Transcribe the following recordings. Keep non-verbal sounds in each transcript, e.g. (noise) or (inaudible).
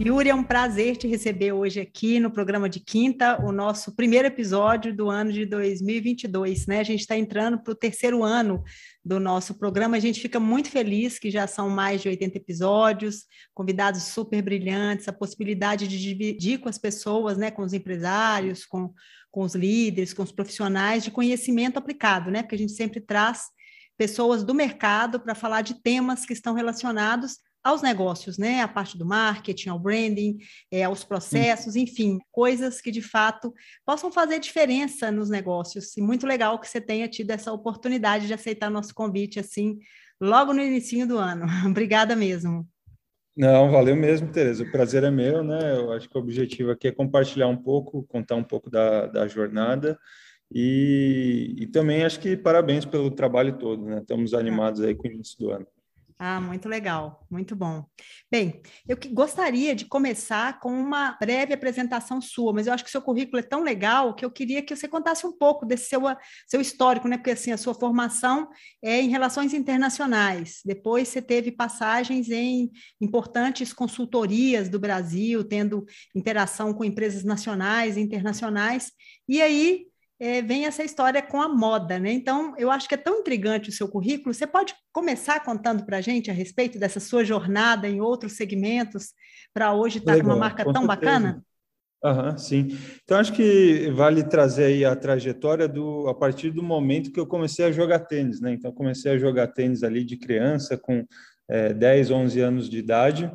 Yuri, é um prazer te receber hoje aqui no programa de quinta, o nosso primeiro episódio do ano de 2022, né? A gente está entrando para o terceiro ano do nosso programa. A gente fica muito feliz que já são mais de 80 episódios, convidados super brilhantes, a possibilidade de dividir com as pessoas, né? Com os empresários, com, com os líderes, com os profissionais de conhecimento aplicado, né? Porque a gente sempre traz pessoas do mercado para falar de temas que estão relacionados aos negócios, né? A parte do marketing, ao branding, é, aos processos, enfim, coisas que de fato possam fazer diferença nos negócios. E muito legal que você tenha tido essa oportunidade de aceitar nosso convite assim, logo no início do ano. (laughs) Obrigada mesmo. Não, valeu mesmo, Tereza. O prazer é meu, né? Eu acho que o objetivo aqui é compartilhar um pouco, contar um pouco da, da jornada. E, e também acho que parabéns pelo trabalho todo, né? Estamos animados aí com o início do ano. Ah, muito legal, muito bom. Bem, eu que gostaria de começar com uma breve apresentação sua, mas eu acho que seu currículo é tão legal que eu queria que você contasse um pouco desse seu, seu histórico, né? Porque assim, a sua formação é em relações internacionais. Depois você teve passagens em importantes consultorias do Brasil, tendo interação com empresas nacionais e internacionais. E aí é, vem essa história com a moda, né? Então, eu acho que é tão intrigante o seu currículo. Você pode começar contando para a gente a respeito dessa sua jornada em outros segmentos para hoje estar tá com uma marca com tão certeza. bacana? Sim. Então, acho que vale trazer aí a trajetória do, a partir do momento que eu comecei a jogar tênis, né? Então, comecei a jogar tênis ali de criança, com é, 10, 11 anos de idade,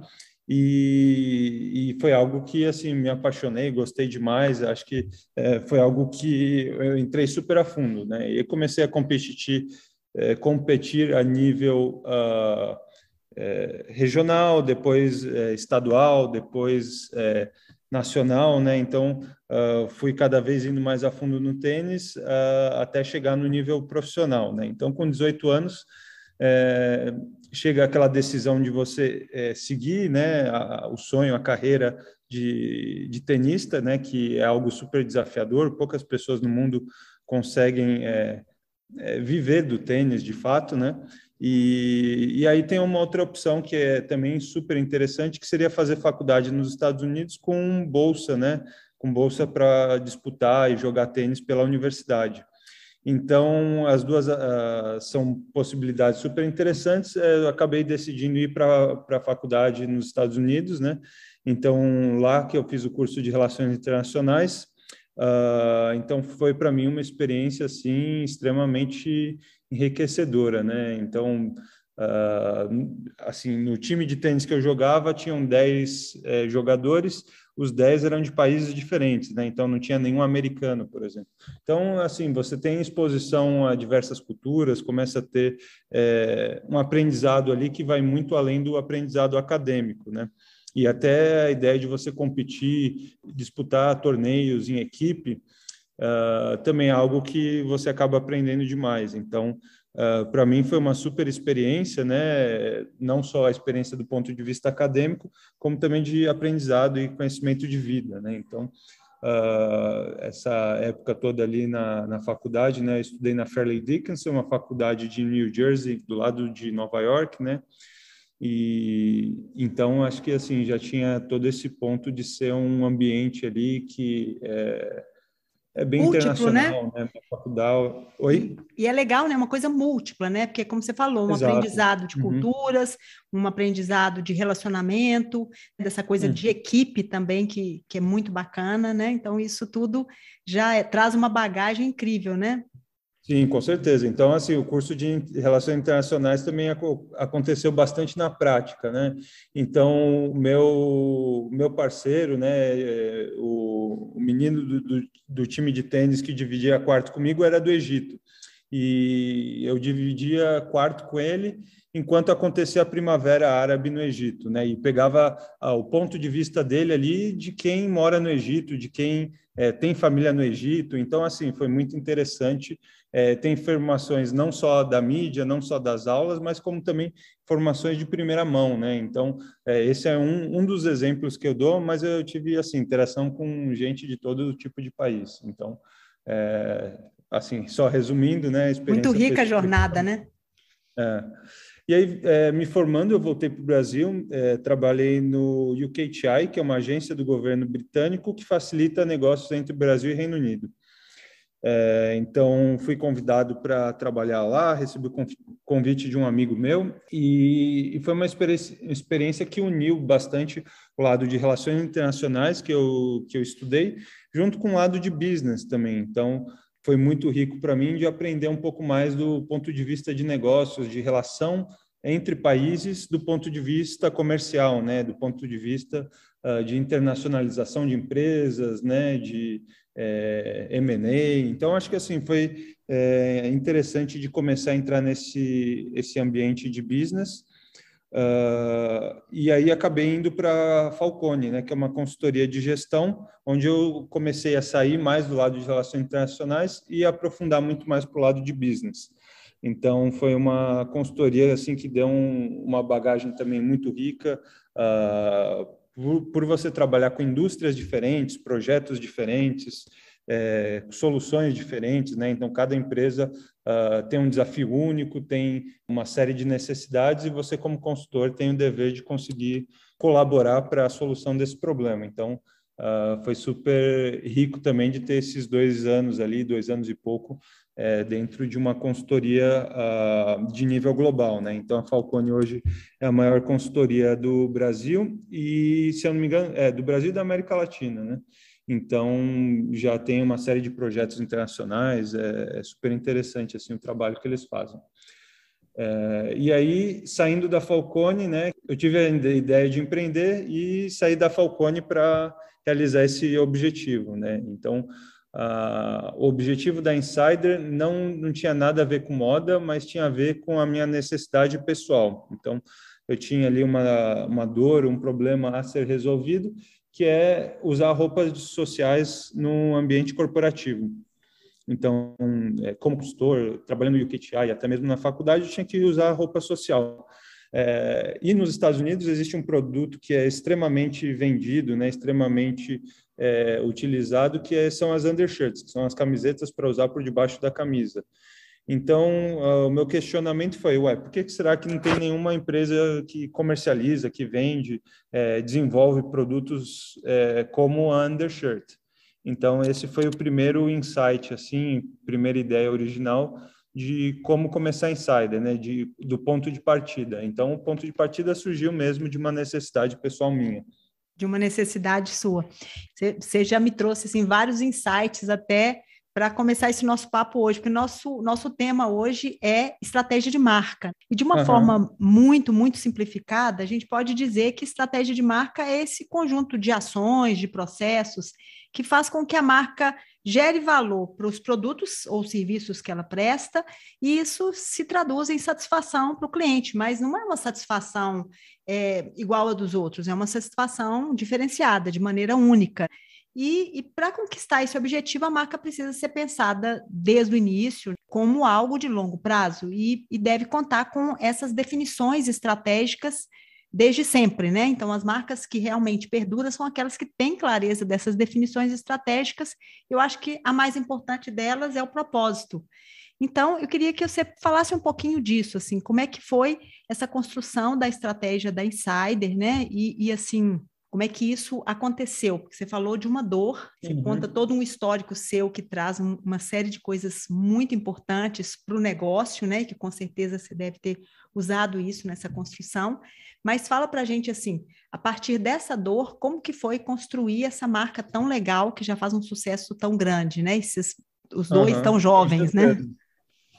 e, e, foi algo que assim me apaixonei, gostei demais. Acho que é, foi algo que eu entrei super a fundo, né? E comecei a competir, é, competir a nível uh, é, regional, depois é, estadual, depois é, nacional, né? Então uh, fui cada vez indo mais a fundo no tênis uh, até chegar no nível profissional, né? Então com 18 anos é, chega aquela decisão de você é, seguir né, a, o sonho, a carreira de, de, tenista, né, que é algo super desafiador, poucas pessoas no mundo conseguem é, é, viver do tênis de fato, né? E, e aí tem uma outra opção que é também super interessante, que seria fazer faculdade nos Estados Unidos com bolsa, né? Com bolsa para disputar e jogar tênis pela universidade. Então, as duas uh, são possibilidades super interessantes. Eu acabei decidindo ir para a faculdade nos Estados Unidos, né? Então, lá que eu fiz o curso de Relações Internacionais. Uh, então, foi para mim uma experiência, assim, extremamente enriquecedora, né? Então, uh, assim, no time de tênis que eu jogava, tinham 10 eh, jogadores, os 10 eram de países diferentes, né? Então não tinha nenhum americano, por exemplo. Então, assim, você tem exposição a diversas culturas, começa a ter é, um aprendizado ali que vai muito além do aprendizado acadêmico, né? E até a ideia de você competir, disputar torneios em equipe, uh, também é algo que você acaba aprendendo demais. Então, Uh, para mim foi uma super experiência, né? Não só a experiência do ponto de vista acadêmico, como também de aprendizado e conhecimento de vida, né? Então, uh, essa época toda ali na, na faculdade, né? Eu estudei na Fairleigh Dickinson, uma faculdade de New Jersey, do lado de Nova York, né? E então acho que assim já tinha todo esse ponto de ser um ambiente ali que é, é bem múltiplo, internacional, né? né? Faculdade. Oi? E é legal, né? Uma coisa múltipla, né? Porque, como você falou, um Exato. aprendizado de uhum. culturas, uhum. um aprendizado de relacionamento, dessa coisa uhum. de equipe também, que, que é muito bacana, né? Então, isso tudo já é, traz uma bagagem incrível, né? Sim, com certeza. Então, assim, o curso de Relações Internacionais também aconteceu bastante na prática, né? Então, meu meu parceiro, né, é, o, o menino do, do, do, time de tênis que dividia quarto comigo era do Egito. E eu dividia quarto com ele enquanto acontecia a primavera árabe no Egito, né? E pegava ah, o ponto de vista dele ali de quem mora no Egito, de quem é, tem família no Egito. Então, assim, foi muito interessante. É, tem informações não só da mídia, não só das aulas, mas como também informações de primeira mão, né? Então, é, esse é um, um dos exemplos que eu dou, mas eu tive, assim, interação com gente de todo tipo de país. Então, é, assim, só resumindo, né? Muito rica a jornada, né? É. E aí, é, me formando, eu voltei para o Brasil, é, trabalhei no UKTI, que é uma agência do governo britânico que facilita negócios entre Brasil e Reino Unido. É, então, fui convidado para trabalhar lá, recebi o convite de um amigo meu e, e foi uma experiência, experiência, que uniu bastante o lado de relações internacionais que eu, que eu estudei, junto com o lado de business também. Então, foi muito rico para mim de aprender um pouco mais do ponto de vista de negócios, de relação entre países, do ponto de vista comercial, né, do ponto de vista uh, de internacionalização de empresas, né, de é, M&A. Então, acho que assim foi é, interessante de começar a entrar nesse esse ambiente de business Uh, e aí acabei indo para Falcone, né, que é uma consultoria de gestão, onde eu comecei a sair mais do lado de relações internacionais e aprofundar muito mais para o lado de business. Então foi uma consultoria assim que deu um, uma bagagem também muito rica. Uh, por, por, você trabalhar com indústrias diferentes, projetos diferentes, é, soluções diferentes, né? Então, cada empresa uh, tem um desafio único, tem uma série de necessidades e você, como consultor, tem o dever de conseguir colaborar para a solução desse problema. Então, uh, foi super rico também de ter esses dois anos ali, dois anos e pouco, é, dentro de uma consultoria uh, de nível global, né? Então a Falcone hoje é a maior consultoria do Brasil e, se eu não me engano, é do Brasil e da América Latina, né? Então, já tem uma série de projetos internacionais, é, é super interessante assim o trabalho que eles fazem. É, e aí, saindo da Falcone, né, eu tive a ideia de empreender e sair da Falcone para realizar esse objetivo. Né? Então, a, o objetivo da Insider não, não tinha nada a ver com moda, mas tinha a ver com a minha necessidade pessoal. Então, eu tinha ali uma, uma dor, um problema a ser resolvido que é usar roupas sociais no ambiente corporativo. Então, é, como consultor, trabalhando no UKTI, até mesmo na faculdade, eu tinha que usar roupa social. É, e nos Estados Unidos existe um produto que é extremamente vendido, né, extremamente é, utilizado, que é, são as undershirts, que são as camisetas para usar por debaixo da camisa. Então, uh, o meu questionamento foi, ué, por que será que não tem nenhuma empresa que comercializa, que vende, é, desenvolve produtos é, como a Undershirt? Então, esse foi o primeiro insight, assim, primeira ideia original de como começar Insider, né, de, do ponto de partida. Então, o ponto de partida surgiu mesmo de uma necessidade pessoal minha de uma necessidade sua. Você já me trouxe assim vários insights até para começar esse nosso papo hoje, porque nosso nosso tema hoje é estratégia de marca. E de uma uhum. forma muito, muito simplificada, a gente pode dizer que estratégia de marca é esse conjunto de ações, de processos que faz com que a marca gere valor para os produtos ou serviços que ela presta, e isso se traduz em satisfação para o cliente, mas não é uma satisfação é, igual a dos outros, é uma satisfação diferenciada, de maneira única. E, e para conquistar esse objetivo, a marca precisa ser pensada desde o início como algo de longo prazo e, e deve contar com essas definições estratégicas desde sempre, né? Então, as marcas que realmente perduram são aquelas que têm clareza dessas definições estratégicas. Eu acho que a mais importante delas é o propósito. Então, eu queria que você falasse um pouquinho disso, assim, como é que foi essa construção da estratégia da Insider, né? E, e assim, como é que isso aconteceu? Porque você falou de uma dor, você uhum. conta todo um histórico seu que traz uma série de coisas muito importantes para o negócio, né? Que com certeza você deve ter usado isso nessa construção. Mas fala para a gente assim, a partir dessa dor, como que foi construir essa marca tão legal que já faz um sucesso tão grande, né? Esses, os dois uhum. tão jovens, né?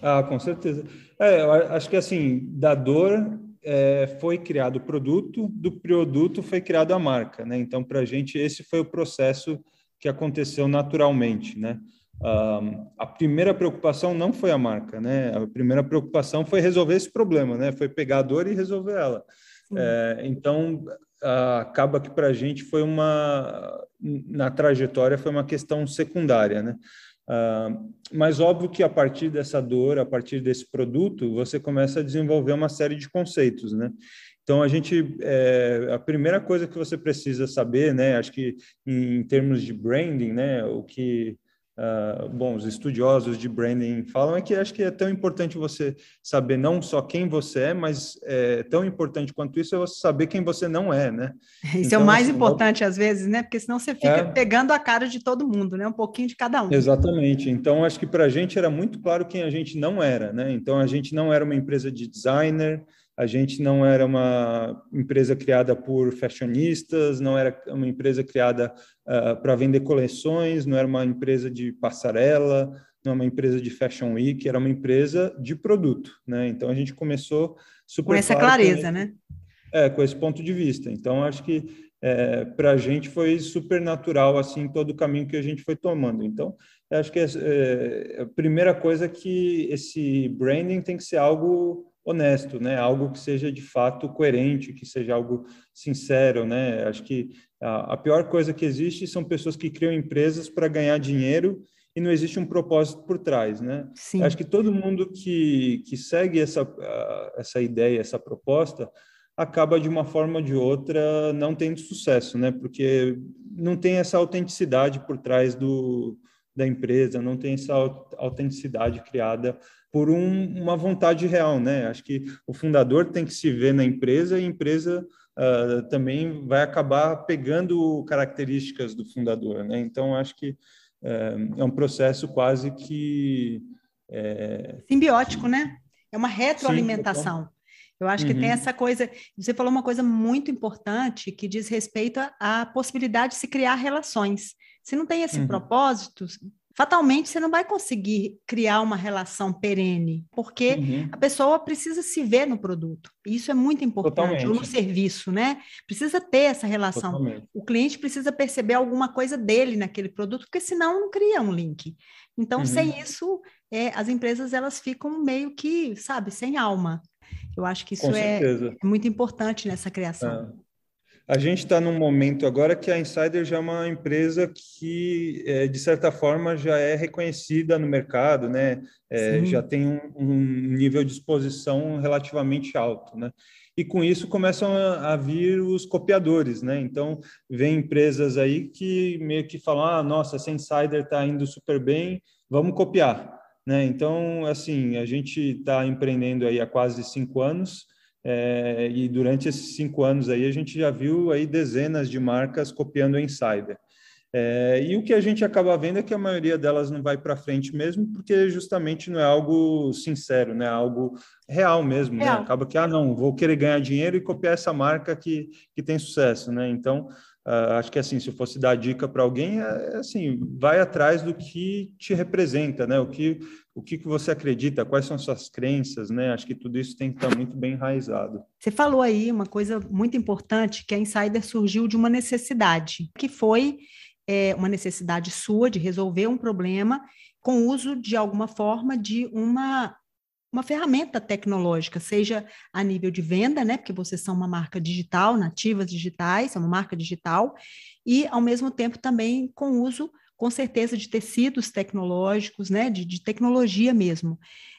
Ah, com certeza. É, eu acho que assim, da dor é, foi criado o produto, do produto foi criada a marca, né? Então, para a gente, esse foi o processo que aconteceu naturalmente, né? Um, a primeira preocupação não foi a marca, né? A primeira preocupação foi resolver esse problema, né? Foi pegar a dor e resolver ela. É, então, acaba que para a gente foi uma, na trajetória, foi uma questão secundária, né? Uh, mas óbvio que a partir dessa dor, a partir desse produto, você começa a desenvolver uma série de conceitos, né? Então a gente, é, a primeira coisa que você precisa saber, né? Acho que em, em termos de branding, né? O que Uh, bom, os estudiosos de branding falam é que acho que é tão importante você saber não só quem você é, mas é tão importante quanto isso é você saber quem você não é, né? (laughs) Isso então, é o mais assim, importante às vezes, né? Porque senão você fica é... pegando a cara de todo mundo, né? Um pouquinho de cada um. Exatamente. Então acho que para a gente era muito claro quem a gente não era, né? Então a gente não era uma empresa de designer, a gente não era uma empresa criada por fashionistas, não era uma empresa criada uh, para vender coleções, não era uma empresa de passarela, não era uma empresa de fashion week, era uma empresa de produto, né? Então a gente começou super com essa clareza, né? É, com esse ponto de vista. Então acho que é, para a gente foi super natural assim todo o caminho que a gente foi tomando. Então acho que é, é, a primeira coisa é que esse branding tem que ser algo honesto, né? Algo que seja de fato coerente, que seja algo sincero, né? Acho que a, a pior coisa que existe são pessoas que criam empresas para ganhar dinheiro e não existe um propósito por trás, né? Sim. Acho que todo mundo que, que segue essa, essa ideia, essa proposta, acaba de uma forma ou de outra não tendo sucesso, né? Porque não tem essa autenticidade por trás do, da empresa, não tem essa autenticidade criada por um, uma vontade real, né? Acho que o fundador tem que se ver na empresa e a empresa uh, também vai acabar pegando características do fundador, né? Então acho que uh, é um processo quase que é... simbiótico, né? É uma retroalimentação. Sim, eu acho que uhum. tem essa coisa. Você falou uma coisa muito importante que diz respeito à possibilidade de se criar relações. Se não tem esse uhum. propósito, fatalmente você não vai conseguir criar uma relação perene, porque uhum. a pessoa precisa se ver no produto. Isso é muito importante, Totalmente. ou no serviço, né? Precisa ter essa relação. Totalmente. O cliente precisa perceber alguma coisa dele naquele produto, porque senão não cria um link. Então, uhum. sem isso, é, as empresas elas ficam meio que, sabe, sem alma. Eu acho que isso é, é, muito importante nessa criação. É. A gente está num momento agora que a Insider já é uma empresa que, é, de certa forma, já é reconhecida no mercado, né? É, já tem um, um, nível de exposição relativamente alto, né? E com isso começam a, a vir os copiadores, né? Então, vem empresas aí que meio que falam: ah, nossa, essa Insider está indo super bem, vamos copiar. Né? Então, assim, a gente está empreendendo aí há quase cinco anos, é, e durante esses cinco anos aí a gente já viu aí dezenas de marcas copiando o Insider. É, e o que a gente acaba vendo é que a maioria delas não vai para frente mesmo, porque justamente não é algo sincero, né? É algo real mesmo, né? real. né? Acaba que, ah, não, vou querer ganhar dinheiro e copiar essa marca que, que tem sucesso, né? Então, uh, acho que assim, se fosse dar dica para alguém, é, é assim, vai atrás do que te representa, né? O que o que, que você acredita, quais são suas crenças, né? Acho que tudo isso tem que estar muito bem enraizado. Você falou aí uma coisa muito importante, que a Insider surgiu de uma necessidade, que foi é, uma necessidade sua de resolver um problema com o uso de alguma forma de uma uma ferramenta tecnológica, seja a nível de venda, né, porque vocês são uma marca digital, nativas digitais, é uma marca digital, e ao mesmo tempo também com uso com certeza de tecidos tecnológicos, né, de, de tecnologia mesmo.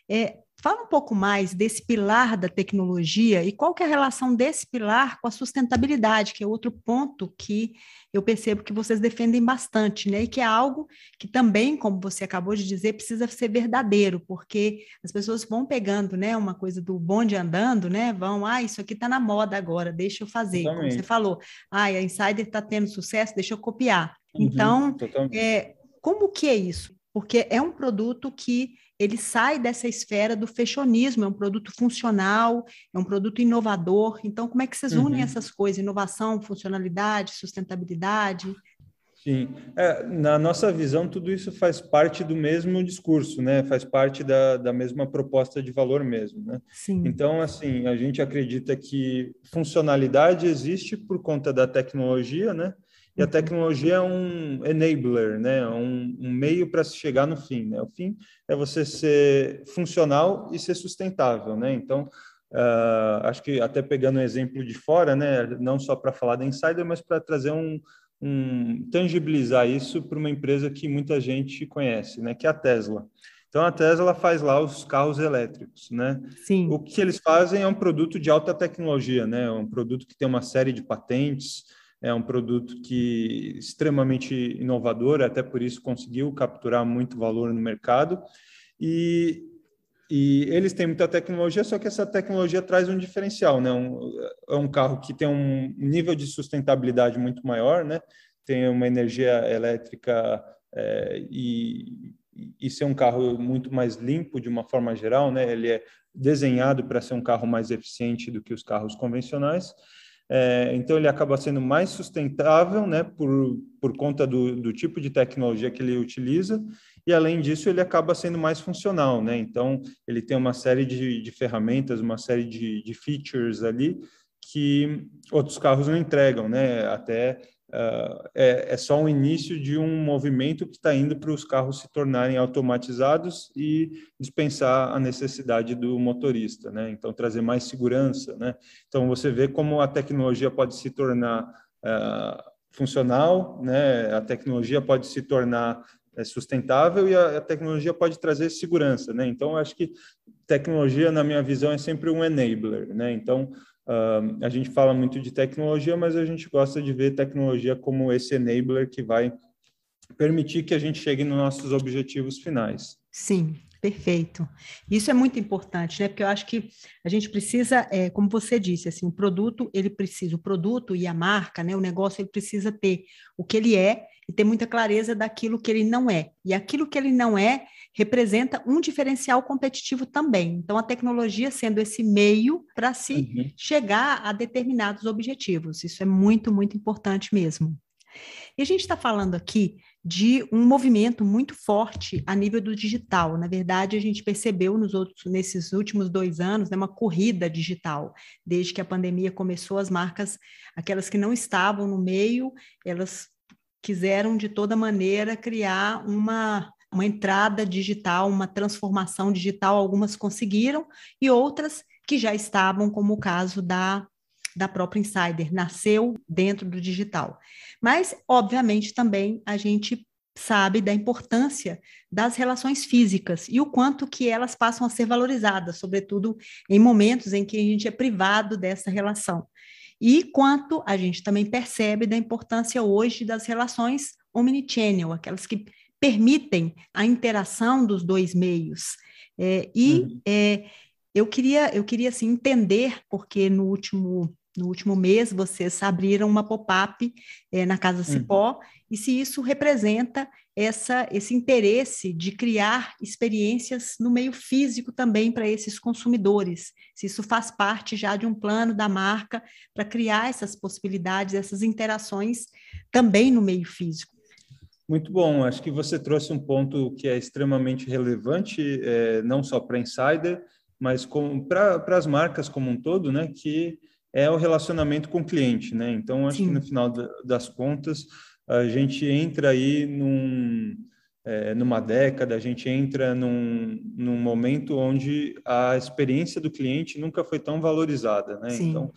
É, fala um pouco mais desse pilar da tecnologia e qual que é a relação desse pilar com a sustentabilidade, que é outro ponto que eu percebo que vocês defendem bastante, né? E que é algo que também, como você acabou de dizer, precisa ser verdadeiro, porque as pessoas vão pegando, né, uma coisa do bonde andando, né? Vão, ah, isso aqui está na moda agora, deixa eu fazer. Como você falou, ah, a Insider está tendo sucesso, deixa eu copiar. Uhum, então, é, como que é isso? Porque é um produto que ele sai dessa esfera do fashionismo, é um produto funcional, é um produto inovador. Então, como é que vocês unem uhum. essas coisas? Inovação, funcionalidade, sustentabilidade? Sim, é, na nossa visão, tudo isso faz parte do mesmo discurso, né? Faz parte da, da mesma proposta de valor mesmo, né? Sim. Então, assim, a gente acredita que funcionalidade existe por conta da tecnologia, né? E a tecnologia é um enabler, né? É um, um meio para se chegar no fim, né? O fim é você ser funcional e ser sustentável, né? Então, uh, acho que até pegando um exemplo de fora, né? Não só para falar da Insider, mas para trazer um um, tangibilizar isso para uma empresa que muita gente conhece, né, que é a Tesla. Então a Tesla faz lá os carros elétricos, né? Sim. O que eles fazem é um produto de alta tecnologia, né? É um produto que tem uma série de patentes, é um produto que é extremamente inovador, até por isso conseguiu capturar muito valor no mercado. E e eles têm muita tecnologia, só que essa tecnologia traz um diferencial, né? Um, é um carro que tem um nível de sustentabilidade muito maior, né? Tem uma energia elétrica é, e, e ser um carro muito mais limpo de uma forma geral, né? Ele é desenhado para ser um carro mais eficiente do que os carros convencionais. É, então ele acaba sendo mais sustentável, né? Por, por conta do, do tipo de tecnologia que ele utiliza e além disso ele acaba sendo mais funcional, né? Então ele tem uma série de, de ferramentas, uma série de, de, features ali que outros carros não entregam, né? Até uh, é, é, só um início de um movimento que está indo para os carros se tornarem automatizados e dispensar a necessidade do motorista, né? Então trazer mais segurança, né? Então você vê como a tecnologia pode se tornar uh, funcional, né? A tecnologia pode se tornar é sustentável e a, a, tecnologia pode trazer segurança, né? Então, acho que tecnologia, na minha visão, é sempre um enabler, né? Então, uh, a gente fala muito de tecnologia, mas a gente gosta de ver tecnologia como esse enabler que vai permitir que a gente chegue nos nossos objetivos finais. Sim, perfeito. Isso é muito importante, né? Porque eu acho que a gente precisa, é, como você disse, assim, o produto ele precisa, o produto e a marca, né? O negócio ele precisa ter o que ele é e ter muita clareza daquilo que ele não é. E aquilo que ele não é representa um diferencial competitivo também. Então, a tecnologia sendo esse meio para se uhum. chegar a determinados objetivos. Isso é muito, muito importante mesmo. E a gente está falando aqui de um movimento muito forte a nível do digital. Na verdade, a gente percebeu nos outros, nesses últimos dois anos né, uma corrida digital. Desde que a pandemia começou, as marcas, aquelas que não estavam no meio, elas quiseram de toda maneira criar uma, uma entrada digital, uma transformação digital. Algumas conseguiram e outras que já estavam, como o caso da, da própria Insider, nasceu dentro do digital. Mas, obviamente, também a gente sabe da importância das relações físicas e o quanto que elas passam a ser valorizadas, sobretudo em momentos em que a gente é privado dessa relação e quanto a gente também percebe da importância hoje das relações omnichannel, aquelas que permitem a interação dos dois meios. É, e uhum. é, eu queria, eu queria assim, entender, porque no último no último mês, vocês abriram uma pop-up é, na Casa Cipó, uhum. e se isso representa essa, esse interesse de criar experiências no meio físico também para esses consumidores, se isso faz parte já de um plano da marca para criar essas possibilidades, essas interações também no meio físico. Muito bom, acho que você trouxe um ponto que é extremamente relevante, é, não só para Insider, mas para as marcas como um todo, né, que é o relacionamento com o cliente, né? Então, acho Sim. que no final das contas, a gente entra aí num, é, numa década, a gente entra num, num momento onde a experiência do cliente nunca foi tão valorizada, né? Sim. Então,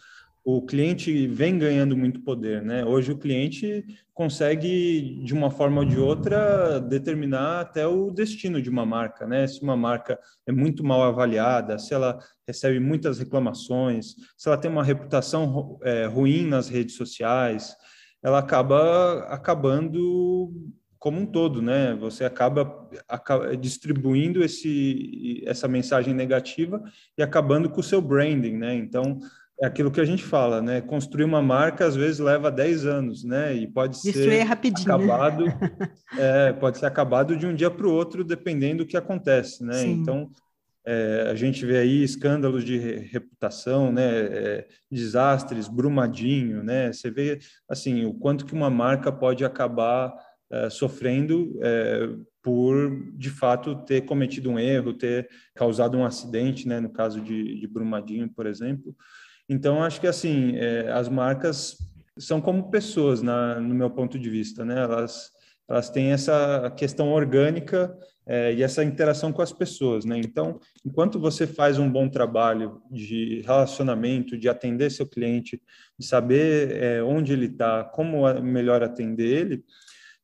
o cliente vem ganhando muito poder, né? Hoje o cliente consegue, de uma forma ou de outra, determinar até o destino de uma marca, né? Se uma marca é muito mal avaliada, se ela recebe muitas reclamações, se ela tem uma reputação é, ruim nas redes sociais, ela acaba acabando como um todo, né? Você acaba, acaba distribuindo esse, essa mensagem negativa e acabando com o seu branding, né? Então, é aquilo que a gente fala, né? Construir uma marca às vezes leva 10 anos, né? E pode Destruir ser rapidinho, acabado, (laughs) é, pode ser acabado de um dia para o outro, dependendo do que acontece, né? Sim. Então é, a gente vê aí escândalos de reputação, né, é, desastres, Brumadinho, né, você vê assim o quanto que uma marca pode acabar é, sofrendo é, por de fato ter cometido um erro, ter causado um acidente, né, no caso de, de Brumadinho, por exemplo. Então acho que assim é, as marcas são como pessoas, na, no meu ponto de vista, né, elas elas têm essa questão orgânica é, e essa interação com as pessoas, né? Então, enquanto você faz um bom trabalho de relacionamento, de atender seu cliente, de saber é, onde ele está, como melhor atender ele,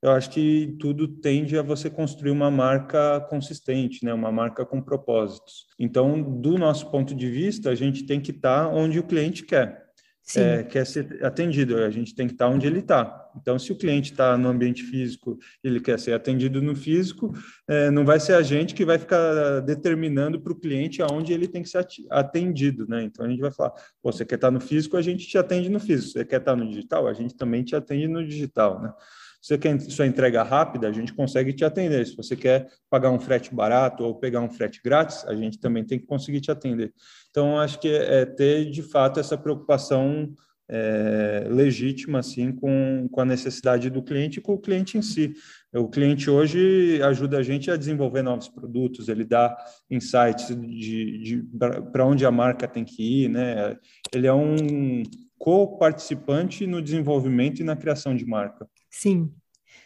eu acho que tudo tende a você construir uma marca consistente, né? Uma marca com propósitos. Então, do nosso ponto de vista, a gente tem que estar tá onde o cliente quer é, quer ser atendido, a gente tem que estar onde ele está. Então, se o cliente está no ambiente físico, ele quer ser atendido no físico, é, não vai ser a gente que vai ficar determinando para o cliente aonde ele tem que ser atendido, né? Então, a gente vai falar, você quer estar no físico, a gente te atende no físico. Você quer estar no digital, a gente também te atende no digital, né? Você quer sua entrega rápida, a gente consegue te atender. Se você quer pagar um frete barato ou pegar um frete grátis, a gente também tem que conseguir te atender. Então, acho que é ter, de fato, essa preocupação é, legítima, assim, com, com a necessidade do cliente e com o cliente em si. O cliente hoje ajuda a gente a desenvolver novos produtos, ele dá insights de, de para onde a marca tem que ir, né? Ele é um co-participante no desenvolvimento e na criação de marca. Sim,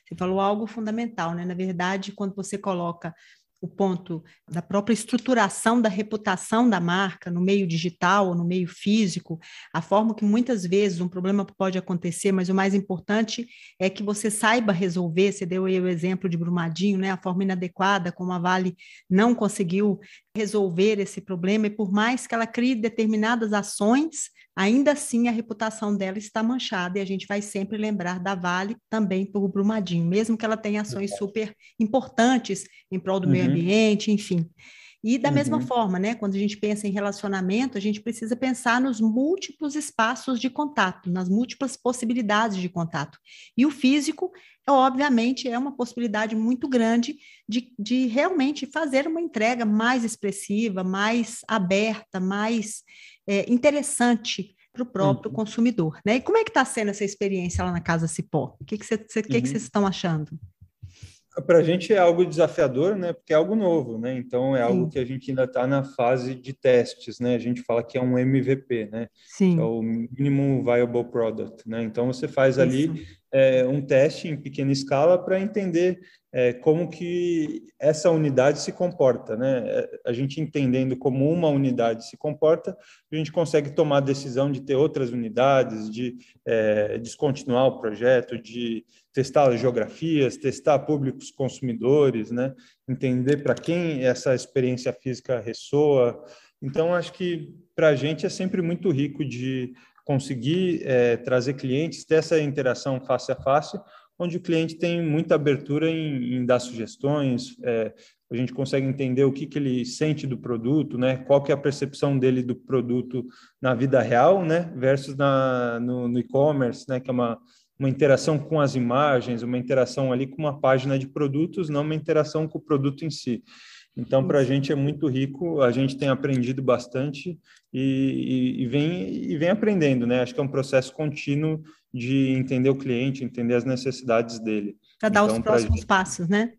você falou algo fundamental, né? Na verdade, quando você coloca o ponto da própria estruturação da reputação da marca no meio digital ou no meio físico, a forma que muitas vezes um problema pode acontecer, mas o mais importante é que você saiba resolver. Você deu aí o exemplo de Brumadinho, né? A forma inadequada como a Vale não conseguiu resolver esse problema e por mais que ela crie determinadas ações, ainda assim a reputação dela está manchada e a gente vai sempre lembrar da Vale também por Brumadinho, mesmo que ela tenha ações super importantes em prol do uhum. meio ambiente, enfim. E da uhum. mesma forma, né, quando a gente pensa em relacionamento, a gente precisa pensar nos múltiplos espaços de contato, nas múltiplas possibilidades de contato. E o físico, obviamente, é uma possibilidade muito grande de, de realmente fazer uma entrega mais expressiva, mais aberta, mais é, interessante para o próprio uhum. consumidor. Né? E como é que está sendo essa experiência lá na Casa Cipó? O que, que, cê, cê, uhum. que, que vocês estão achando? Para a gente é algo desafiador, né? Porque é algo novo, né? Então é algo Sim. que a gente ainda está na fase de testes, né? A gente fala que é um MVP, né? Sim. É o Minimum Viable Product, né? Então você faz Isso. ali é, um teste em pequena escala para entender é, como que essa unidade se comporta, né? É, a gente entendendo como uma unidade se comporta, a gente consegue tomar a decisão de ter outras unidades, de é, descontinuar o projeto, de testar geografias, testar públicos consumidores, né? Entender para quem essa experiência física ressoa. Então, acho que para a gente é sempre muito rico de conseguir é, trazer clientes, ter essa interação face a face, onde o cliente tem muita abertura em, em dar sugestões, é, a gente consegue entender o que, que ele sente do produto, né? Qual que é a percepção dele do produto na vida real, né? Versus na, no, no e-commerce, né? Que é uma, uma interação com as imagens, uma interação ali com uma página de produtos, não uma interação com o produto em si. Então, para a gente é muito rico, a gente tem aprendido bastante e, e, vem, e vem aprendendo, né? Acho que é um processo contínuo de entender o cliente, entender as necessidades dele. Para dar então, os próximos gente, passos, né?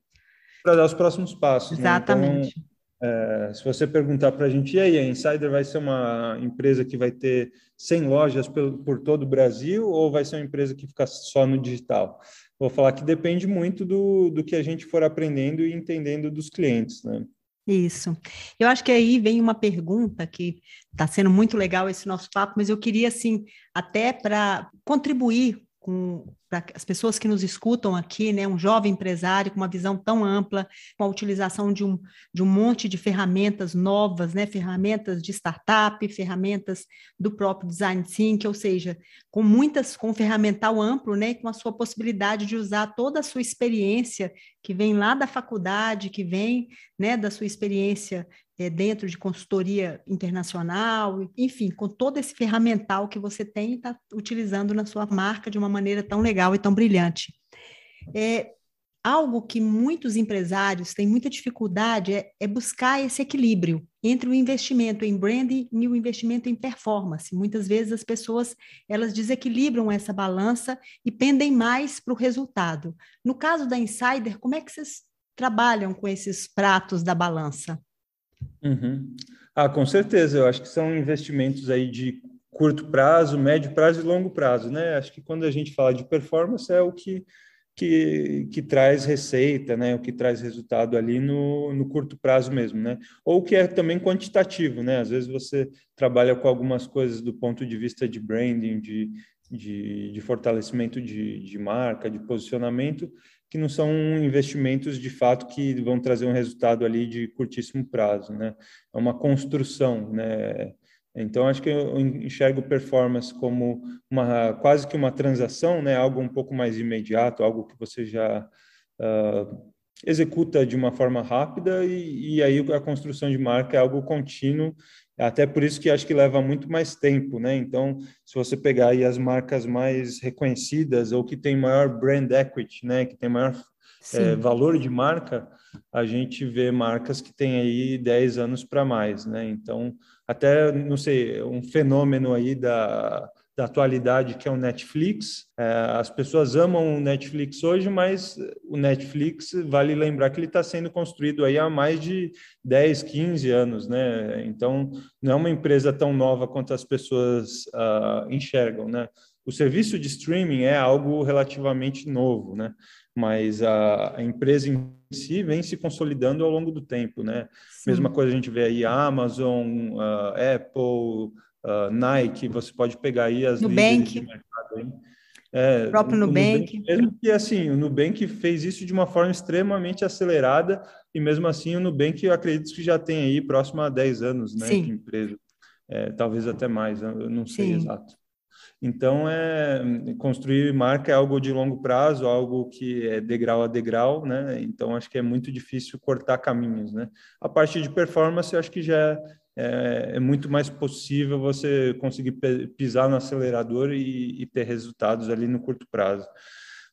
Para dar os próximos passos. Exatamente. Né? Então, é, se você perguntar para a gente, e aí, a Insider vai ser uma empresa que vai ter 100 lojas por, por todo o Brasil ou vai ser uma empresa que fica só no digital? Vou falar que depende muito do, do que a gente for aprendendo e entendendo dos clientes, né? Isso. Eu acho que aí vem uma pergunta que está sendo muito legal esse nosso papo, mas eu queria, assim, até para contribuir com para as pessoas que nos escutam aqui, né, um jovem empresário com uma visão tão ampla, com a utilização de um, de um monte de ferramentas novas, né, ferramentas de startup, ferramentas do próprio design thinking, ou seja, com muitas, com um ferramental amplo, né, com a sua possibilidade de usar toda a sua experiência que vem lá da faculdade, que vem, né, da sua experiência é, dentro de consultoria internacional, enfim, com todo esse ferramental que você tem e está utilizando na sua marca de uma maneira tão legal e tão brilhante. É, algo que muitos empresários têm muita dificuldade é, é buscar esse equilíbrio entre o investimento em branding e o investimento em performance. Muitas vezes as pessoas elas desequilibram essa balança e pendem mais para o resultado. No caso da Insider, como é que vocês trabalham com esses pratos da balança? Uhum. Ah, com certeza. Eu acho que são investimentos aí de curto prazo, médio prazo e longo prazo, né? Acho que quando a gente fala de performance é o que que, que traz receita, né? O que traz resultado ali no, no curto prazo mesmo, né? Ou que é também quantitativo, né? Às vezes você trabalha com algumas coisas do ponto de vista de branding, de, de, de fortalecimento de, de marca, de posicionamento, que não são investimentos de fato que vão trazer um resultado ali de curtíssimo prazo, né? É uma construção, né? Então, acho que eu enxergo performance como uma quase que uma transação, né? algo um pouco mais imediato, algo que você já uh, executa de uma forma rápida e, e, aí a construção de marca é algo contínuo, até por isso que acho que leva muito mais tempo, né? Então, se você pegar aí as marcas mais reconhecidas ou que tem maior brand equity, né? Que tem maior é, valor de marca, a gente vê marcas que têm aí 10 anos para mais, né? Então, até, não sei, um fenômeno aí da, da atualidade que é o Netflix. É, as pessoas amam o Netflix hoje, mas o Netflix, vale lembrar que ele está sendo construído aí há mais de 10, 15 anos, né? Então, não é uma empresa tão nova quanto as pessoas uh, enxergam, né? O serviço de streaming é algo relativamente novo, né? mas a, a, empresa em si vem se consolidando ao longo do tempo, né? Sim. Mesma coisa a gente vê aí Amazon, uh, Apple, uh, Nike, você pode pegar aí as Nubank. de mercado. É, o próprio Nubank. Nubank. Mesmo que assim, o Nubank fez isso de uma forma extremamente acelerada e mesmo assim o Nubank eu acredito que já tem aí próximo a 10 anos, né, Sim. de empresa. É, talvez até mais, eu não sei Sim. exato. Então, é, construir marca é algo de longo prazo, algo que é degrau a degrau, né? Então, acho que é muito difícil cortar caminhos, né? A parte de performance, acho que já é, é muito mais possível você conseguir pisar no acelerador e, e ter resultados ali no curto prazo.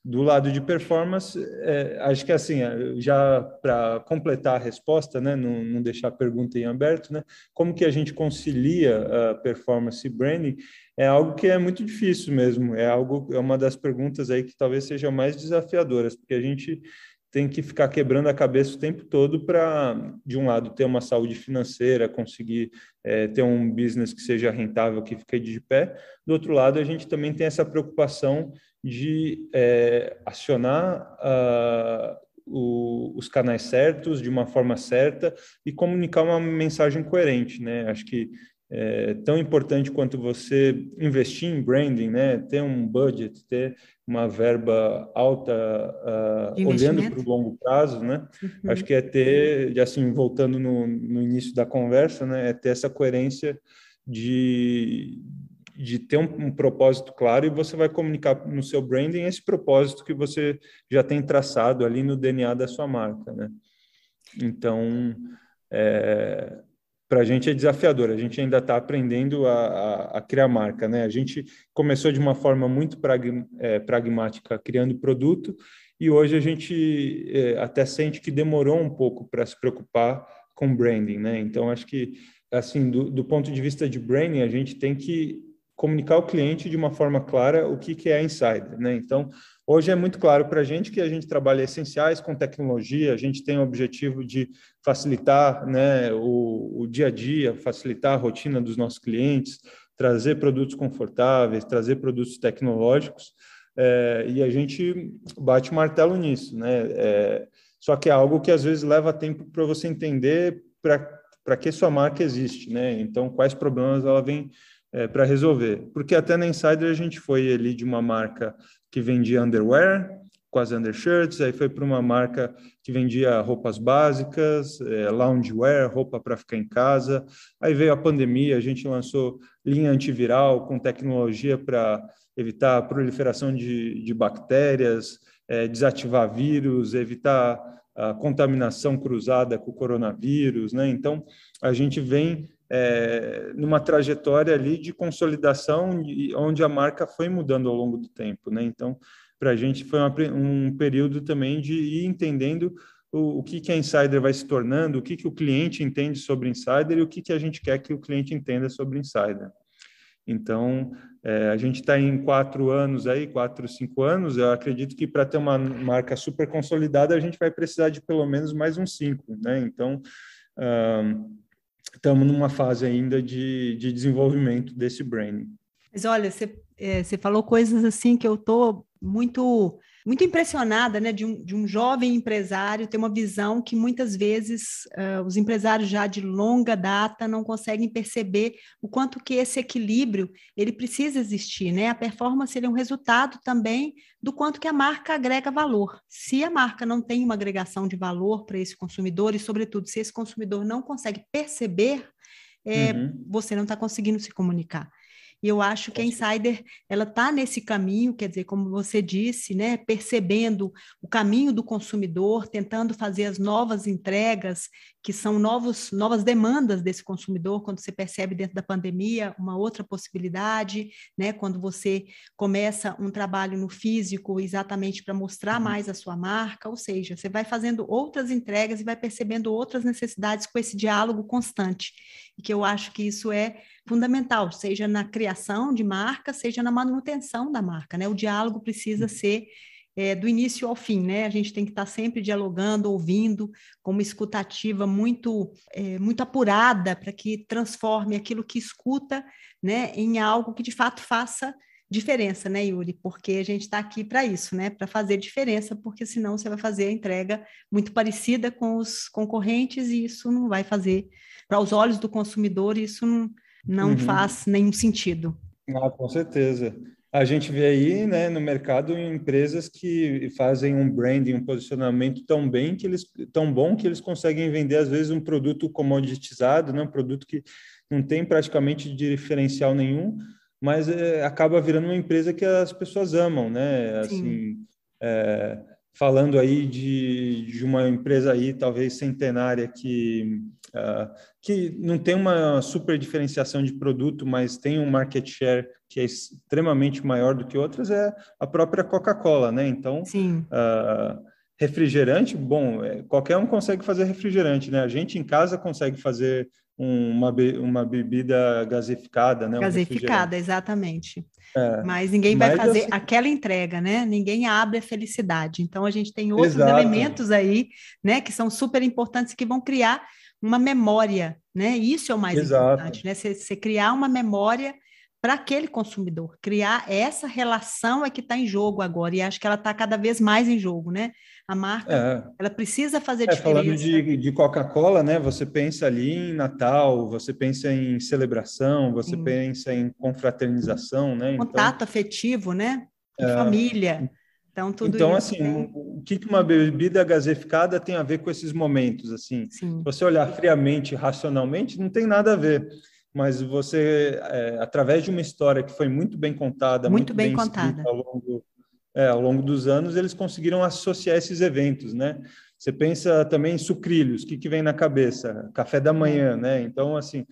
Do lado de performance, é, acho que assim, já para completar a resposta, né, não, não, deixar a pergunta em aberto, né, como que a gente concilia a performance e branding, é algo que é muito difícil mesmo, é algo, é uma das perguntas aí que talvez seja mais desafiadoras, porque a gente tem que ficar quebrando a cabeça o tempo todo para, de um lado, ter uma saúde financeira, conseguir é, ter um business que seja rentável, que fique de pé. Do outro lado, a gente também tem essa preocupação de é, acionar uh, o, os canais certos, de uma forma certa e comunicar uma mensagem coerente, né? Acho que é tão importante quanto você investir em branding, né? Ter um budget, ter uma verba alta, uh, olhando para o longo prazo, né? Uhum. Acho que é ter, assim, voltando no, no início da conversa, né? É ter essa coerência de, de ter um, um, propósito claro e você vai comunicar no seu branding esse propósito que você já tem traçado ali no DNA da sua marca, né? Então, é, para a gente é desafiador, a gente ainda está aprendendo a, a, a, criar marca, né? A gente começou de uma forma muito prag, é, pragmática, criando produto, e hoje a gente é, até sente que demorou um pouco para se preocupar com branding, né? Então, acho que, assim, do, do ponto de vista de branding, a gente tem que comunicar ao cliente de uma forma clara o que, que é insider, né? Então, hoje é muito claro para a gente que a gente trabalha essenciais com tecnologia, a gente tem o objetivo de facilitar né, o, o dia a dia, facilitar a rotina dos nossos clientes, trazer produtos confortáveis, trazer produtos tecnológicos, é, e a gente bate o martelo nisso, né? É, só que é algo que às vezes leva tempo para você entender para que sua marca existe, né? Então, quais problemas ela vem é, para resolver. Porque até na Insider a gente foi ali de uma marca que vendia underwear, quase undershirts, aí foi para uma marca que vendia roupas básicas, é, loungewear, roupa para ficar em casa. Aí veio a pandemia, a gente lançou linha antiviral com tecnologia para evitar a proliferação de, de bactérias, é, desativar vírus, evitar a contaminação cruzada com o coronavírus, né? Então, a gente vem é, numa trajetória ali de consolidação, onde a marca foi mudando ao longo do tempo, né? Então, para a gente foi uma, um período também de ir entendendo o, o que, que a Insider vai se tornando, o que, que o cliente entende sobre Insider e o que, que a gente quer que o cliente entenda sobre Insider. Então, é, a gente está em quatro anos aí, quatro, cinco anos. Eu acredito que para ter uma marca super consolidada, a gente vai precisar de pelo menos mais uns cinco, né? Então, estamos numa fase ainda de, de desenvolvimento desse branding. Mas olha, você, é, falou coisas assim que eu estou muito muito impressionada né, de, um, de um jovem empresário ter uma visão que muitas vezes uh, os empresários já de longa data não conseguem perceber o quanto que esse equilíbrio ele precisa existir. Né? A performance é um resultado também do quanto que a marca agrega valor. Se a marca não tem uma agregação de valor para esse consumidor e, sobretudo, se esse consumidor não consegue perceber, é, uhum. você não está conseguindo se comunicar. E eu acho que a Insider ela está nesse caminho, quer dizer, como você disse, né, percebendo o caminho do consumidor, tentando fazer as novas entregas, que são novos, novas demandas desse consumidor, quando você percebe dentro da pandemia uma outra possibilidade, né, quando você começa um trabalho no físico exatamente para mostrar uhum. mais a sua marca, ou seja, você vai fazendo outras entregas e vai percebendo outras necessidades com esse diálogo constante. E que eu acho que isso é fundamental, seja na criação de marca, seja na manutenção da marca, né? O diálogo precisa uhum. ser é, do início ao fim, né? A gente tem que estar sempre dialogando, ouvindo, com uma escutativa muito, é, muito apurada para que transforme aquilo que escuta, né, em algo que de fato faça diferença, né, Yuri? Porque a gente está aqui para isso, né? Para fazer diferença, porque senão você vai fazer a entrega muito parecida com os concorrentes e isso não vai fazer para os olhos do consumidor, isso não, não uhum. faz nenhum sentido. Ah, com certeza. A gente vê aí, né, no mercado empresas que fazem um branding, um posicionamento tão bem que eles tão bom que eles conseguem vender às vezes um produto comoditizado, né, um produto que não tem praticamente diferencial nenhum, mas é, acaba virando uma empresa que as pessoas amam, né? Assim, é, falando aí de, de uma empresa aí talvez centenária que uh, que não tem uma super diferenciação de produto, mas tem um market share que é extremamente maior do que outras, é a própria Coca-Cola, né? Então, uh, refrigerante, bom, é, qualquer um consegue fazer refrigerante, né? A gente em casa consegue fazer uma, uma bebida gaseificada, né? Gaseificada, um exatamente. É, mas ninguém vai fazer assim... aquela entrega, né? Ninguém abre a felicidade. Então a gente tem outros Exato. elementos aí, né, que são super importantes que vão criar uma memória, né? Isso é o mais Exato. importante, né? Você criar uma memória para aquele consumidor. Criar essa relação é que está em jogo agora, e acho que ela está cada vez mais em jogo, né? A marca, é. ela precisa fazer é, diferença. Falando de, de Coca-Cola, né? Você pensa ali em Natal, você pensa em celebração, você Sim. pensa em confraternização, né? Então Contato então, afetivo, né? Em é, família. Então, tudo então assim, o que uma bebida gaseificada tem a ver com esses momentos? Assim, Sim. você olhar friamente, racionalmente, não tem nada a ver. Mas você, é, através de uma história que foi muito bem contada, muito, muito bem, bem contada ao longo, é, ao longo dos anos, eles conseguiram associar esses eventos, né? Você pensa também em sucrilhos, o que, que vem na cabeça? Café da manhã, né? Então, assim,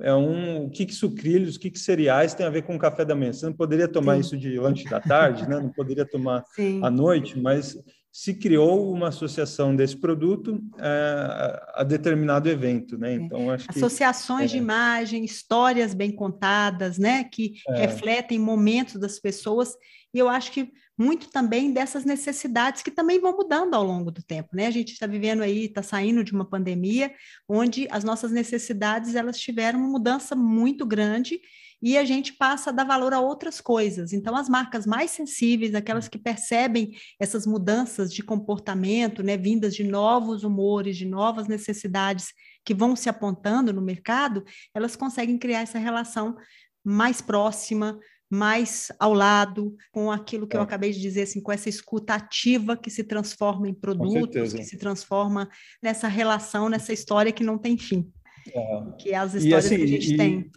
é um, o que, que sucrilhos, o que, que cereais tem a ver com o café da manhã? Você não poderia tomar Sim. isso de lanche da tarde, né? Não poderia tomar (laughs) Sim. à noite, mas se criou uma associação desse produto é, a determinado evento, né? É. Então acho associações que, de é, imagem, histórias bem contadas, né? Que é. refletem momentos das pessoas e eu acho que muito também dessas necessidades que também vão mudando ao longo do tempo, né? A gente está vivendo aí, está saindo de uma pandemia onde as nossas necessidades elas tiveram uma mudança muito grande e a gente passa a dar valor a outras coisas. Então, as marcas mais sensíveis, aquelas que percebem essas mudanças de comportamento, né, vindas de novos humores, de novas necessidades que vão se apontando no mercado, elas conseguem criar essa relação mais próxima, mais ao lado, com aquilo que é. eu acabei de dizer, assim, com essa escuta ativa que se transforma em produtos, que se transforma nessa relação, nessa história que não tem fim. É. Que é as histórias assim, que a gente e, tem.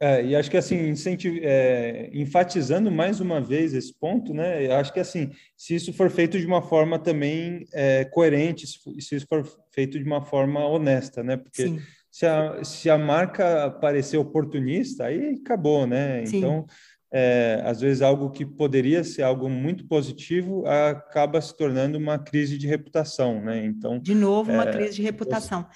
É, e acho que assim, é, enfatizando mais uma vez esse ponto, né? Acho que assim, se isso for feito de uma forma também é, coerente, se, isso for feito de uma forma honesta, né? Porque se a, se a marca parecer oportunista, aí acabou, né? Sim. Então é, às vezes algo que poderia ser algo muito positivo acaba se tornando uma crise de reputação, né? Então, de novo uma é, crise de reputação.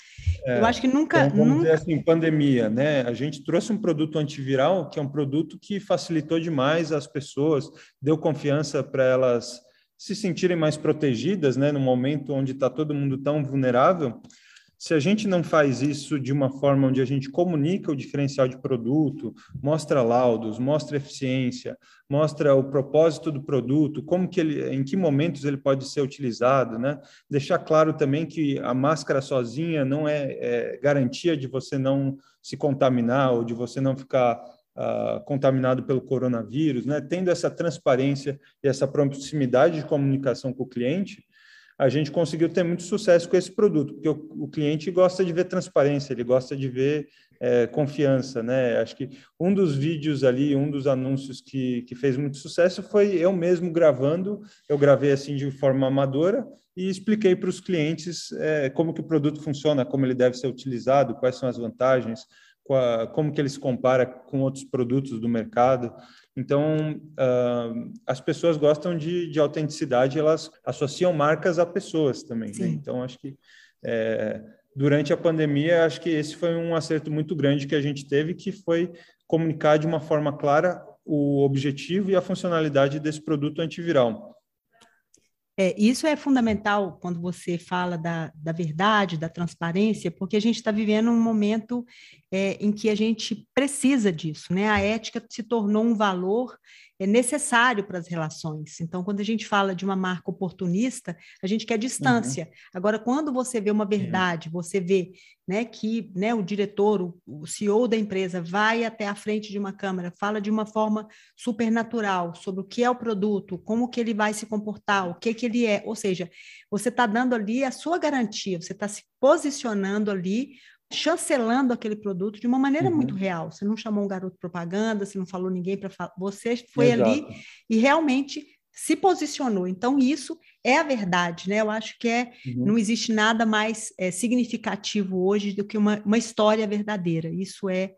É, eu acho que nunca, então, vamos nunca... dizer assim, pandemia, né? A gente trouxe um produto antiviral que é um produto que facilitou demais as pessoas, deu confiança para elas se sentirem mais protegidas, né? No momento onde está todo mundo tão vulnerável se a gente não faz isso de uma forma onde a gente comunica o diferencial de produto, mostra laudos, mostra eficiência, mostra o propósito do produto, como que ele, em que momentos ele pode ser utilizado, né? Deixar claro também que a máscara sozinha não é, é garantia de você não se contaminar ou de você não ficar uh, contaminado pelo coronavírus, né? Tendo essa transparência e essa proximidade de comunicação com o cliente, a gente conseguiu ter muito sucesso com esse produto, porque o, o cliente gosta de ver transparência, ele gosta de ver é, confiança, né? Acho que um dos vídeos ali, um dos anúncios que, que fez muito sucesso foi eu mesmo gravando, eu gravei assim de forma amadora e expliquei para os clientes é, como que o produto funciona, como ele deve ser utilizado, quais são as vantagens, como que ele se compara com outros produtos do mercado. Então, uh, as pessoas gostam de, de autenticidade, elas associam marcas a pessoas também. Né? Então, acho que é, durante a pandemia, acho que esse foi um acerto muito grande que a gente teve, que foi comunicar de uma forma clara o objetivo e a funcionalidade desse produto antiviral. É, isso é fundamental quando você fala da, da verdade, da transparência, porque a gente está vivendo um momento é, em que a gente precisa disso, né? A ética se tornou um valor é necessário para as relações. Então, quando a gente fala de uma marca oportunista, a gente quer distância. Uhum. Agora, quando você vê uma verdade, uhum. você vê né, que né, o diretor, o, o, CEO da empresa vai até a frente de uma câmera, fala de uma forma supernatural sobre o que é o produto, como que ele vai se comportar, o que, que ele é. Ou seja, você está dando ali a sua garantia, você está se posicionando ali chancelando aquele produto de uma maneira uhum. muito real. Você não chamou um garoto propaganda, você não falou ninguém para falar. Você foi Exato. ali e realmente se posicionou. Então, isso é a verdade, né? Eu acho que é, uhum. não existe nada mais é, significativo hoje do que uma, uma história verdadeira. Isso é,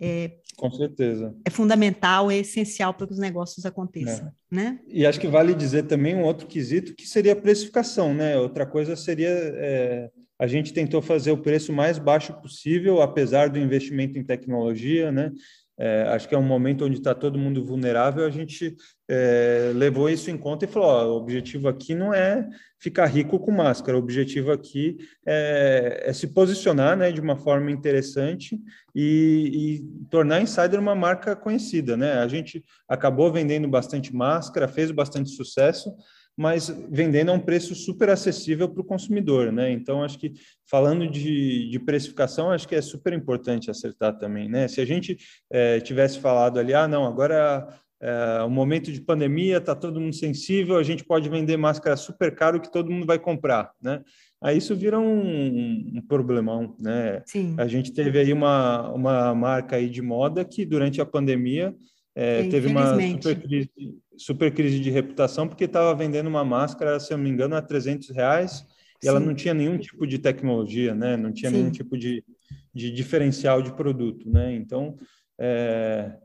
é, Com certeza. É fundamental, é essencial para que os negócios aconteçam. É. Né? E acho que vale dizer também um outro quesito que seria a precificação, né? Outra coisa seria é, a gente tentou fazer o preço mais baixo possível, apesar do investimento em tecnologia, né? É, acho que é um momento onde está todo mundo vulnerável. A gente é, levou isso em conta e falou: ó, o objetivo aqui não é ficar rico com máscara, o objetivo aqui é, é se posicionar né, de uma forma interessante e, e, tornar a Insider uma marca conhecida. Né? A gente acabou vendendo bastante máscara, fez bastante sucesso, mas vendendo a um preço super acessível para o consumidor, né? Então, acho que falando de, de, precificação, acho que é super importante acertar também, né? Se a gente é, tivesse falado ali, ah, não, agora é, o momento de pandemia, está todo mundo sensível, a gente pode vender máscara super caro que todo mundo vai comprar, né? Aí isso vira um, um problemão, né? Sim. A gente teve aí uma, uma marca aí de moda que durante a pandemia é, teve uma super crise, super crise, de reputação porque estava vendendo uma máscara, se eu não me engano, a 300 reais e Sim. ela não tinha nenhum tipo de tecnologia, né? Não tinha Sim. nenhum tipo de, de diferencial de produto, né? Então, é,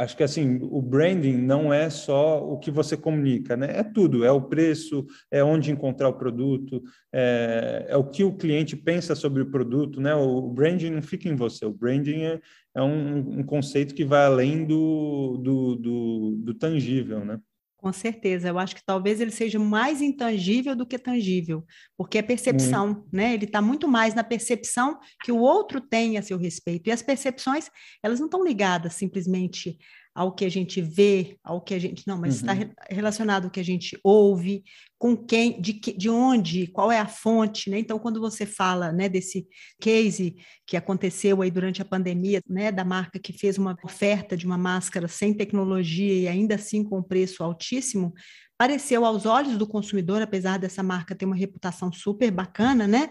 acho que assim o branding não é só o que você comunica, né? É tudo, é o preço, é onde encontrar o produto, é, é o que o cliente pensa sobre o produto, né? O branding não fica em você, o branding é, é um, um, conceito que vai além do, do, do, do tangível, né? Com certeza, eu acho que talvez ele seja mais intangível do que tangível, porque é percepção, né? Ele está muito mais na percepção que o outro tem a seu respeito. E as percepções, elas não estão ligadas simplesmente ao que a gente vê, ao que a gente. Não, mas uhum. está relacionado ao que a gente ouve, com quem, de, que, de onde, qual é a fonte, né? Então, quando você fala né, desse case que aconteceu aí durante a pandemia, né, da marca que fez uma oferta de uma máscara sem tecnologia e ainda assim com preço altíssimo, pareceu aos olhos do consumidor, apesar dessa marca ter uma reputação super bacana, né?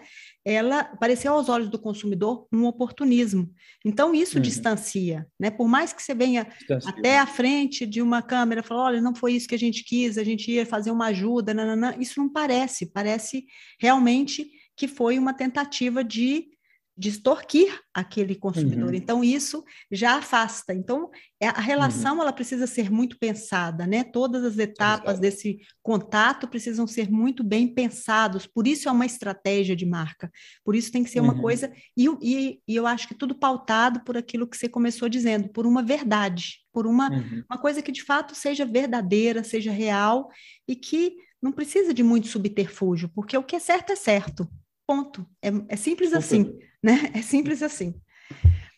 Ela pareceu aos olhos do consumidor um oportunismo. Então isso uhum. distancia, né? Por mais que você venha distancia. até a frente de uma câmera, falar, olha, não foi isso que a gente quis, a gente ia fazer uma ajuda, nananã. isso não parece, parece realmente que foi uma tentativa de de extorquir aquele consumidor. Uhum. Então, isso já afasta. Então, é, a relação uhum. ela precisa ser muito pensada, né? Todas as etapas Exato. desse contato precisam ser muito bem pensados. Por isso é uma estratégia de marca. Por isso tem que ser uma uhum. coisa. E, e, e, eu acho que tudo pautado por aquilo que você começou dizendo, por uma verdade, por uma, uhum. uma coisa que de fato seja verdadeira, seja real e que não precisa de muito subterfúgio, porque o que é certo é certo. Ponto. É, é simples assim, né? É simples assim.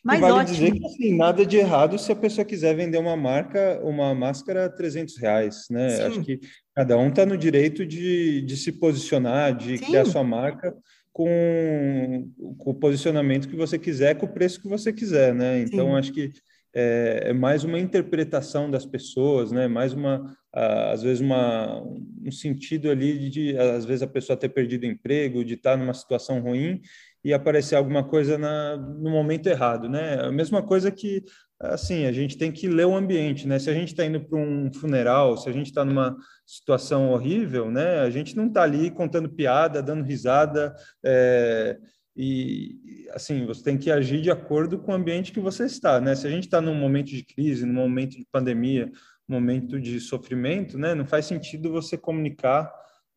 Mas vale ótimo. dizer que assim, nada de errado se a pessoa quiser vender uma marca, uma máscara a 300 reais, né? Sim. Acho que cada um está no direito de, de se posicionar, de Sim. criar sua marca com, com, o posicionamento que você quiser, com o preço que você quiser, né? Então, Sim. acho que é, é, mais uma interpretação das pessoas, né? Mais uma, às vezes uma, um sentido ali de, às vezes a pessoa ter perdido emprego, de estar numa situação ruim e aparecer alguma coisa na, no momento errado, né? A mesma coisa que, assim, a gente tem que ler o ambiente, né? Se a gente está indo para um funeral, se a gente está numa situação horrível, né? A gente não está ali contando piada, dando risada, é, e assim você tem que agir de acordo com o ambiente que você está, né? Se a gente está num momento de crise, num momento de pandemia, momento de sofrimento, né? Não faz sentido você comunicar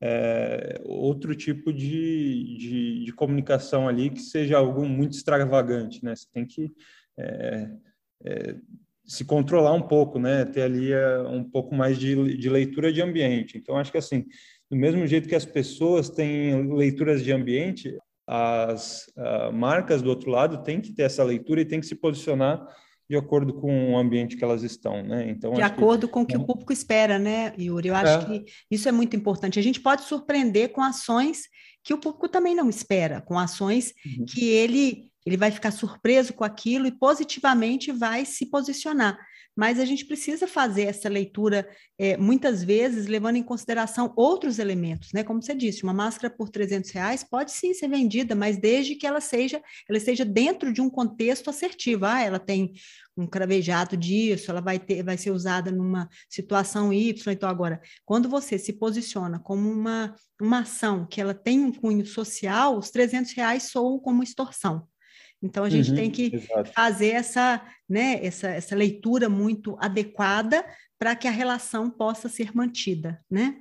é, outro tipo de, de, de, comunicação ali que seja algo muito extravagante, né? Você tem que é, é, se controlar um pouco, né? Ter ali é, um pouco mais de, de leitura de ambiente. Então, acho que assim, do mesmo jeito que as pessoas têm leituras de ambiente, as uh, marcas do outro lado têm que ter essa leitura e têm que se posicionar de acordo com o ambiente que elas estão, né? Então de acordo que, com o que o público espera, né, Yuri? Eu acho é. que isso é muito importante. A gente pode surpreender com ações que o público também não espera, com ações uhum. que ele ele vai ficar surpreso com aquilo e positivamente vai se posicionar mas a gente precisa fazer essa leitura, é, muitas vezes, levando em consideração outros elementos, né? Como você disse, uma máscara por 300 reais pode sim ser vendida, mas desde que ela seja, ela esteja dentro de um contexto assertivo. Ah, ela tem um cravejado disso, ela vai, ter, vai ser usada numa situação Y. Então, agora, quando você se posiciona como uma, uma ação que ela tem um cunho social, os 300 reais soam como extorsão. Então a gente uhum, tem que exato. fazer essa, né, essa, essa leitura muito adequada para que a relação possa ser mantida, né?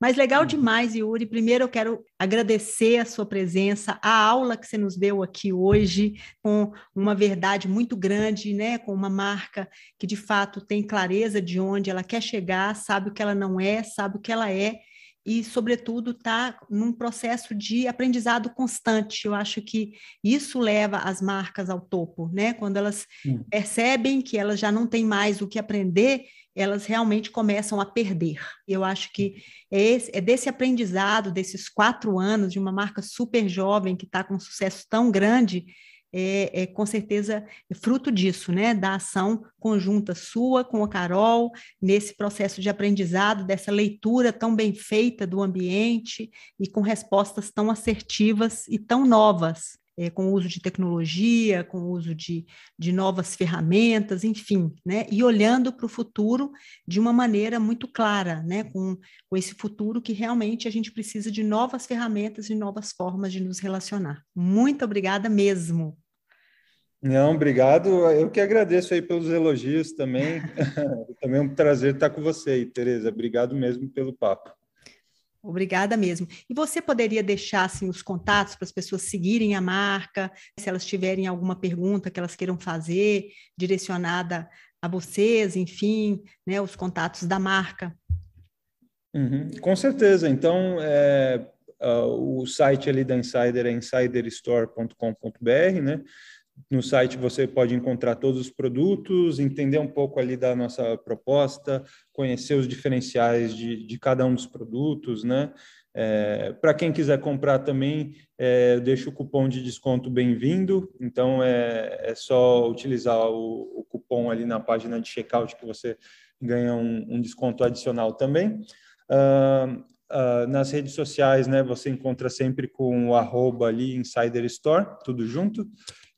Mas legal uhum. demais, Yuri. Primeiro eu quero agradecer a sua presença, a aula que você nos deu aqui hoje, com uma verdade muito grande, né? Com uma marca que de fato tem clareza de onde ela quer chegar, sabe o que ela não é, sabe o que ela é e, sobretudo, está num processo de aprendizado constante. Eu acho que isso leva as marcas ao topo, né? Quando elas Sim. percebem que elas já não têm mais o que aprender, elas realmente começam a perder. Eu acho que é, esse, é desse aprendizado, desses quatro anos de uma marca super jovem que está com um sucesso tão grande, é, é, com certeza fruto disso, né? Da ação conjunta sua com a Carol, nesse processo de aprendizado, dessa leitura tão bem feita do ambiente e com respostas tão assertivas e tão novas. É, com o uso de tecnologia, com o uso de, de novas ferramentas, enfim, né? E olhando para o futuro de uma maneira muito clara, né? Com, com esse futuro que realmente a gente precisa de novas ferramentas e novas formas de nos relacionar. Muito obrigada mesmo. Não, obrigado. Eu que agradeço aí pelos elogios também. (laughs) (laughs) também é um prazer estar com você aí, Tereza. Obrigado mesmo pelo papo. Obrigada mesmo. E você poderia deixar assim, os contatos para as pessoas seguirem a marca, se elas tiverem alguma pergunta que elas queiram fazer, direcionada a vocês, enfim, né, os contatos da marca. Uhum, com certeza. Então, é, uh, o site ali da Insider é insiderstore.com.br, né? No site você pode encontrar todos os produtos, entender um pouco ali da nossa proposta, conhecer os diferenciais de, de cada um dos produtos, né? É, Para quem quiser comprar também, é, eu deixo o cupom de desconto bem-vindo. Então é, é, só utilizar o, o, cupom ali na página de checkout que você ganha um, um desconto adicional também. Uh, uh, nas redes sociais, né, você encontra sempre com o arroba ali Insider Store, tudo junto.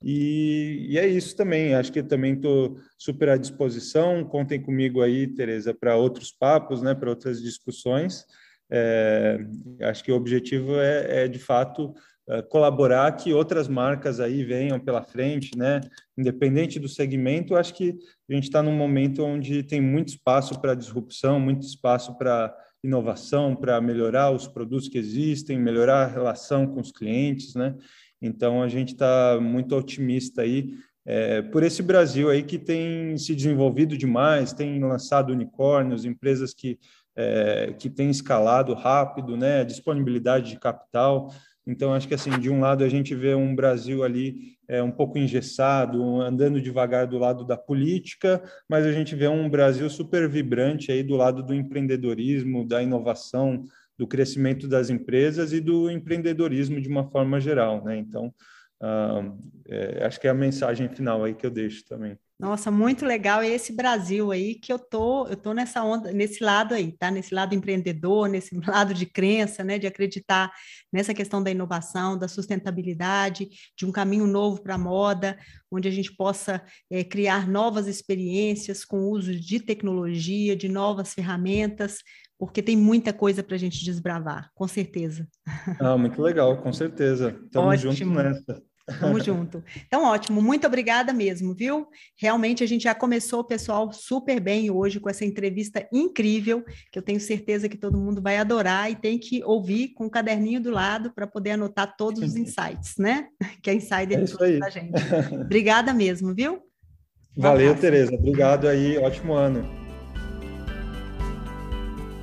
E, e, é isso também. Acho que também estou super à disposição. Contem comigo aí, Tereza, para outros papos, né, para outras discussões. É, acho que o objetivo é, é, de fato, uh, colaborar que outras marcas aí venham pela frente, né? Independente do segmento, acho que a gente está num momento onde tem muito espaço para disrupção, muito espaço para inovação, para melhorar os produtos que existem, melhorar a relação com os clientes, né? Então a gente está muito otimista aí é, por esse Brasil aí que tem se desenvolvido demais, tem lançado unicórnios, empresas que, é, que têm escalado rápido, né, disponibilidade de capital. Então, acho que assim, de um lado a gente vê um Brasil ali é, um pouco engessado, andando devagar do lado da política, mas a gente vê um Brasil super vibrante aí do lado do empreendedorismo, da inovação, do crescimento das empresas e do empreendedorismo de uma forma geral, né? Então, Uh, é, acho que é a mensagem final aí que eu deixo também. Nossa, muito legal esse Brasil aí que eu tô, eu tô nessa onda, nesse lado aí, tá? Nesse lado empreendedor, nesse (laughs) lado de crença, né? De acreditar nessa questão da inovação, da sustentabilidade, de um caminho novo para a moda, onde a gente possa é, criar novas experiências com uso de tecnologia, de novas ferramentas, porque tem muita coisa para a gente desbravar, com certeza. Ah, muito legal, com certeza. Estamos juntos nessa. Tamo junto. Então, ótimo. Muito obrigada mesmo, viu? Realmente a gente já começou, pessoal, super bem hoje com essa entrevista incrível, que eu tenho certeza que todo mundo vai adorar e tem que ouvir com o caderninho do lado para poder anotar todos os insights, né? Que a Insider é trouxe da gente. Obrigada mesmo, viu? Um Valeu. Tereza. Obrigado aí. Ótimo ano.